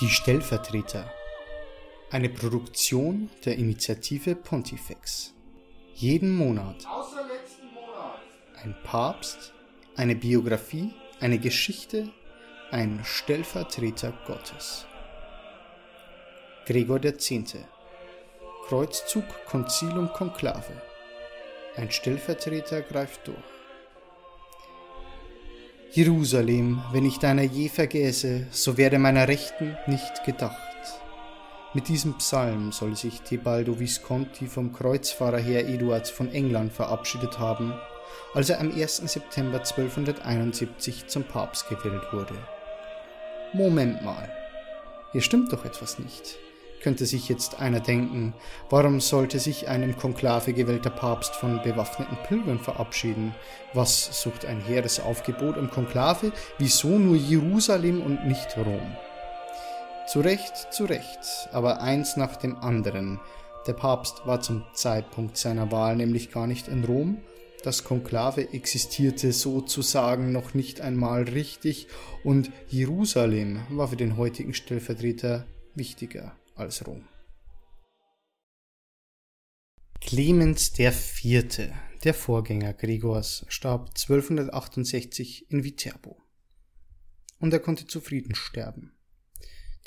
Die Stellvertreter. Eine Produktion der Initiative Pontifex. Jeden Monat. Monat. Ein Papst, eine Biografie, eine Geschichte, ein Stellvertreter Gottes. Gregor X. Kreuzzug, Konzilum, Konklave. Ein Stellvertreter greift durch. Jerusalem, wenn ich deiner je vergäße, so werde meiner Rechten nicht gedacht. Mit diesem Psalm soll sich Tebaldo Visconti vom Kreuzfahrer Herr Eduards von England verabschiedet haben, als er am 1. September 1271 zum Papst gewählt wurde. Moment mal, hier stimmt doch etwas nicht könnte sich jetzt einer denken, warum sollte sich ein im Konklave gewählter Papst von bewaffneten Pilgern verabschieden? Was sucht ein Heeresaufgebot im Konklave? Wieso nur Jerusalem und nicht Rom? Zu Recht, zu Recht, aber eins nach dem anderen. Der Papst war zum Zeitpunkt seiner Wahl nämlich gar nicht in Rom, das Konklave existierte sozusagen noch nicht einmal richtig und Jerusalem war für den heutigen Stellvertreter wichtiger als Rom. Clemens IV., der Vorgänger Gregors, starb 1268 in Viterbo. Und er konnte zufrieden sterben.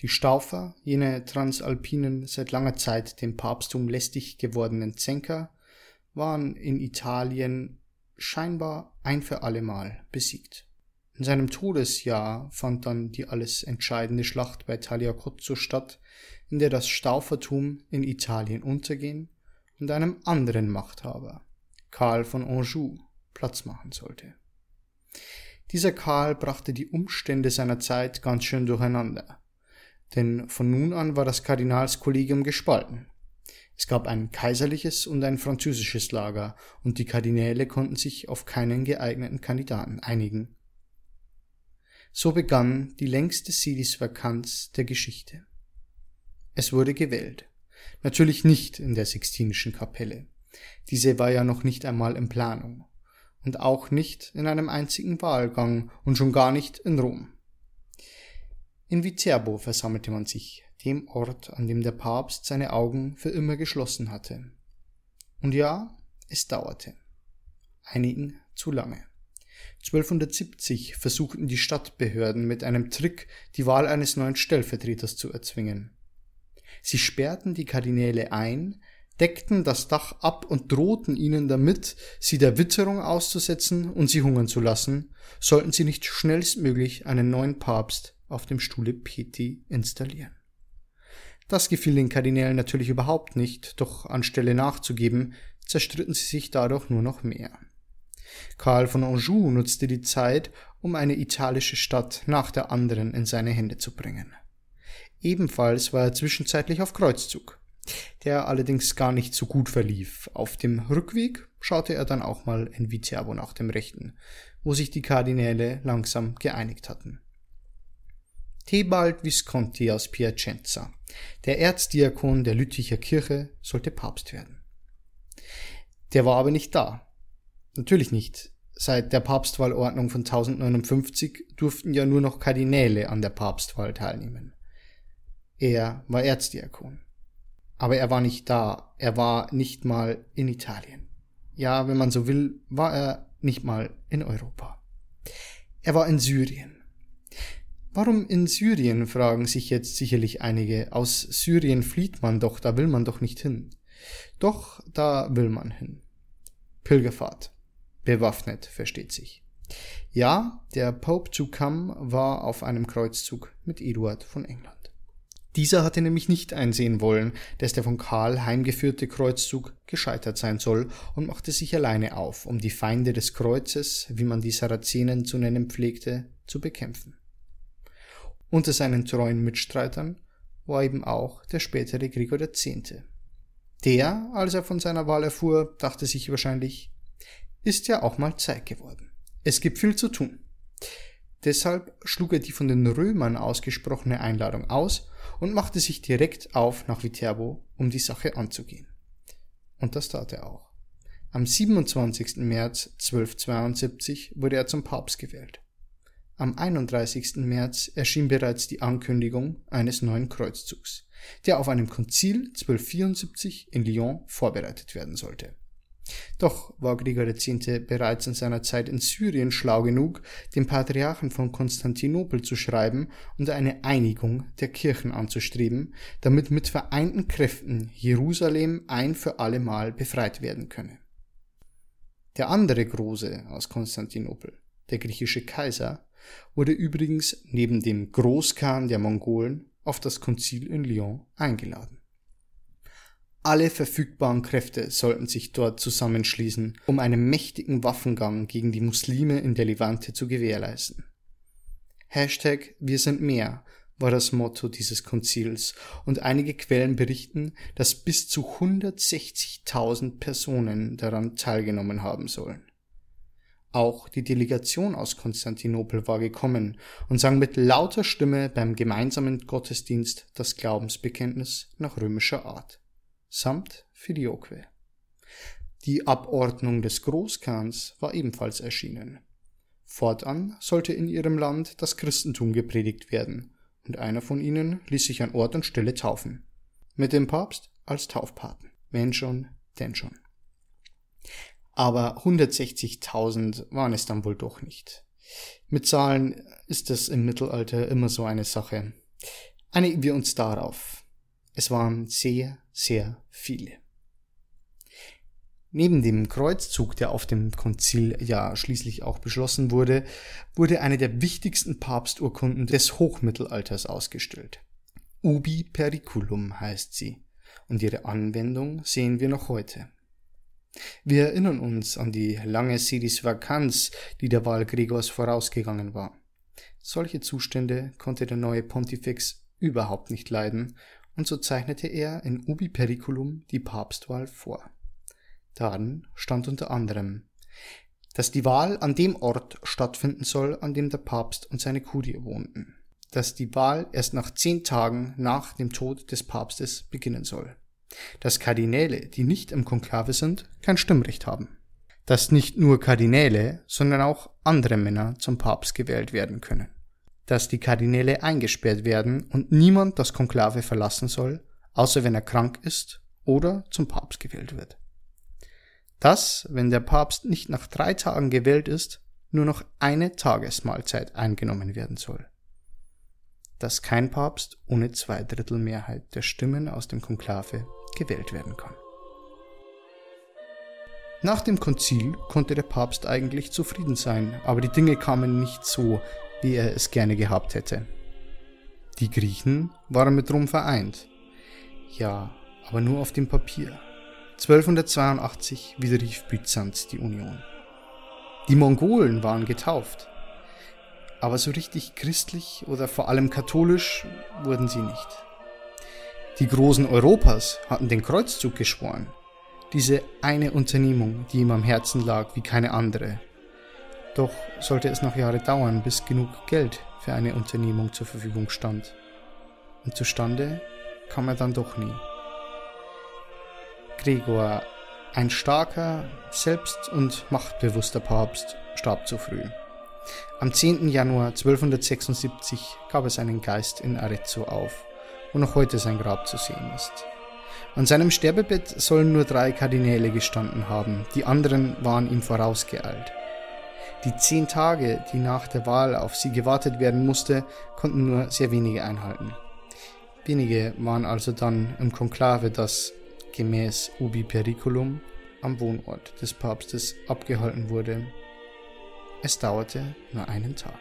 Die Staufer, jene transalpinen, seit langer Zeit dem Papsttum lästig gewordenen Zänker, waren in Italien scheinbar ein für allemal besiegt. In seinem Todesjahr fand dann die alles entscheidende Schlacht bei Tagliacozzo statt, in der das Staufertum in Italien untergehen und einem anderen Machthaber, Karl von Anjou, Platz machen sollte. Dieser Karl brachte die Umstände seiner Zeit ganz schön durcheinander, denn von nun an war das Kardinalskollegium gespalten. Es gab ein kaiserliches und ein französisches Lager, und die Kardinäle konnten sich auf keinen geeigneten Kandidaten einigen. So begann die längste Sedisvakanz der Geschichte. Es wurde gewählt. Natürlich nicht in der Sixtinischen Kapelle. Diese war ja noch nicht einmal in Planung. Und auch nicht in einem einzigen Wahlgang und schon gar nicht in Rom. In Viterbo versammelte man sich, dem Ort, an dem der Papst seine Augen für immer geschlossen hatte. Und ja, es dauerte. Einigen zu lange. 1270 versuchten die Stadtbehörden mit einem Trick die Wahl eines neuen Stellvertreters zu erzwingen. Sie sperrten die Kardinäle ein, deckten das Dach ab und drohten ihnen damit, sie der Witterung auszusetzen und sie hungern zu lassen, sollten sie nicht schnellstmöglich einen neuen Papst auf dem Stuhle Peti installieren. Das gefiel den Kardinälen natürlich überhaupt nicht, doch anstelle nachzugeben, zerstritten sie sich dadurch nur noch mehr. Karl von Anjou nutzte die Zeit, um eine italische Stadt nach der anderen in seine Hände zu bringen. Ebenfalls war er zwischenzeitlich auf Kreuzzug, der allerdings gar nicht so gut verlief. Auf dem Rückweg schaute er dann auch mal in Viterbo nach dem Rechten, wo sich die Kardinäle langsam geeinigt hatten. Tebald Visconti aus Piacenza, der Erzdiakon der Lütticher Kirche, sollte Papst werden. Der war aber nicht da. Natürlich nicht. Seit der Papstwahlordnung von 1059 durften ja nur noch Kardinäle an der Papstwahl teilnehmen. Er war Erzdiakon. Aber er war nicht da, er war nicht mal in Italien. Ja, wenn man so will, war er nicht mal in Europa. Er war in Syrien. Warum in Syrien, fragen sich jetzt sicherlich einige. Aus Syrien flieht man doch, da will man doch nicht hin. Doch, da will man hin. Pilgerfahrt. Bewaffnet, versteht sich. Ja, der Pope to come war auf einem Kreuzzug mit Eduard von England. Dieser hatte nämlich nicht einsehen wollen, dass der von Karl heimgeführte Kreuzzug gescheitert sein soll und machte sich alleine auf, um die Feinde des Kreuzes, wie man die Sarazenen zu nennen pflegte, zu bekämpfen. Unter seinen treuen Mitstreitern war eben auch der spätere Gregor X. Der, als er von seiner Wahl erfuhr, dachte sich wahrscheinlich, ist ja auch mal Zeit geworden. Es gibt viel zu tun. Deshalb schlug er die von den Römern ausgesprochene Einladung aus und machte sich direkt auf nach Viterbo, um die Sache anzugehen. Und das tat er auch. Am 27. März 1272 wurde er zum Papst gewählt. Am 31. März erschien bereits die Ankündigung eines neuen Kreuzzugs, der auf einem Konzil 1274 in Lyon vorbereitet werden sollte. Doch war Gregor X. bereits in seiner Zeit in Syrien schlau genug, dem Patriarchen von Konstantinopel zu schreiben und eine Einigung der Kirchen anzustreben, damit mit vereinten Kräften Jerusalem ein für allemal befreit werden könne. Der andere Große aus Konstantinopel, der griechische Kaiser, wurde übrigens neben dem Großkhan der Mongolen auf das Konzil in Lyon eingeladen. Alle verfügbaren Kräfte sollten sich dort zusammenschließen, um einen mächtigen Waffengang gegen die Muslime in der Levante zu gewährleisten. Hashtag Wir sind mehr war das Motto dieses Konzils und einige Quellen berichten, dass bis zu 160.000 Personen daran teilgenommen haben sollen. Auch die Delegation aus Konstantinopel war gekommen und sang mit lauter Stimme beim gemeinsamen Gottesdienst das Glaubensbekenntnis nach römischer Art, samt Filioque. Die Abordnung des Großkans war ebenfalls erschienen. Fortan sollte in ihrem Land das Christentum gepredigt werden, und einer von ihnen ließ sich an Ort und Stelle taufen, mit dem Papst als Taufpaten. Wenn schon, denn schon. Aber 160.000 waren es dann wohl doch nicht. Mit Zahlen ist es im Mittelalter immer so eine Sache. Einigen wir uns darauf. Es waren sehr, sehr viele. Neben dem Kreuzzug, der auf dem Konzil ja schließlich auch beschlossen wurde, wurde eine der wichtigsten Papsturkunden des Hochmittelalters ausgestellt. Ubi periculum heißt sie, und ihre Anwendung sehen wir noch heute. Wir erinnern uns an die lange Sedis Vakanz, die der Wahl Gregors vorausgegangen war. Solche Zustände konnte der neue Pontifex überhaupt nicht leiden, und so zeichnete er in Ubi Periculum die Papstwahl vor. Darin stand unter anderem, dass die Wahl an dem Ort stattfinden soll, an dem der Papst und seine Kurie wohnten, dass die Wahl erst nach zehn Tagen nach dem Tod des Papstes beginnen soll, dass Kardinäle, die nicht im Konklave sind, kein Stimmrecht haben, dass nicht nur Kardinäle, sondern auch andere Männer zum Papst gewählt werden können, dass die Kardinäle eingesperrt werden und niemand das Konklave verlassen soll, außer wenn er krank ist oder zum Papst gewählt wird. Dass, wenn der Papst nicht nach drei Tagen gewählt ist, nur noch eine Tagesmahlzeit eingenommen werden soll. Dass kein Papst ohne Zweidrittelmehrheit der Stimmen aus dem Konklave gewählt werden kann. Nach dem Konzil konnte der Papst eigentlich zufrieden sein, aber die Dinge kamen nicht so, wie er es gerne gehabt hätte. Die Griechen waren mit Rom vereint. Ja, aber nur auf dem Papier. 1282 widerrief Byzanz die Union. Die Mongolen waren getauft, aber so richtig christlich oder vor allem katholisch wurden sie nicht. Die Großen Europas hatten den Kreuzzug geschworen, diese eine Unternehmung, die ihm am Herzen lag wie keine andere. Doch sollte es noch Jahre dauern, bis genug Geld für eine Unternehmung zur Verfügung stand. Und zustande kam er dann doch nie. Gregor, ein starker, selbst- und machtbewusster Papst, starb zu früh. Am 10. Januar 1276 gab er seinen Geist in Arezzo auf, wo noch heute sein Grab zu sehen ist. An seinem Sterbebett sollen nur drei Kardinäle gestanden haben, die anderen waren ihm vorausgeeilt. Die zehn Tage, die nach der Wahl auf sie gewartet werden musste, konnten nur sehr wenige einhalten. Wenige waren also dann im Konklave, das gemäß Ubi Periculum am Wohnort des Papstes abgehalten wurde. Es dauerte nur einen Tag.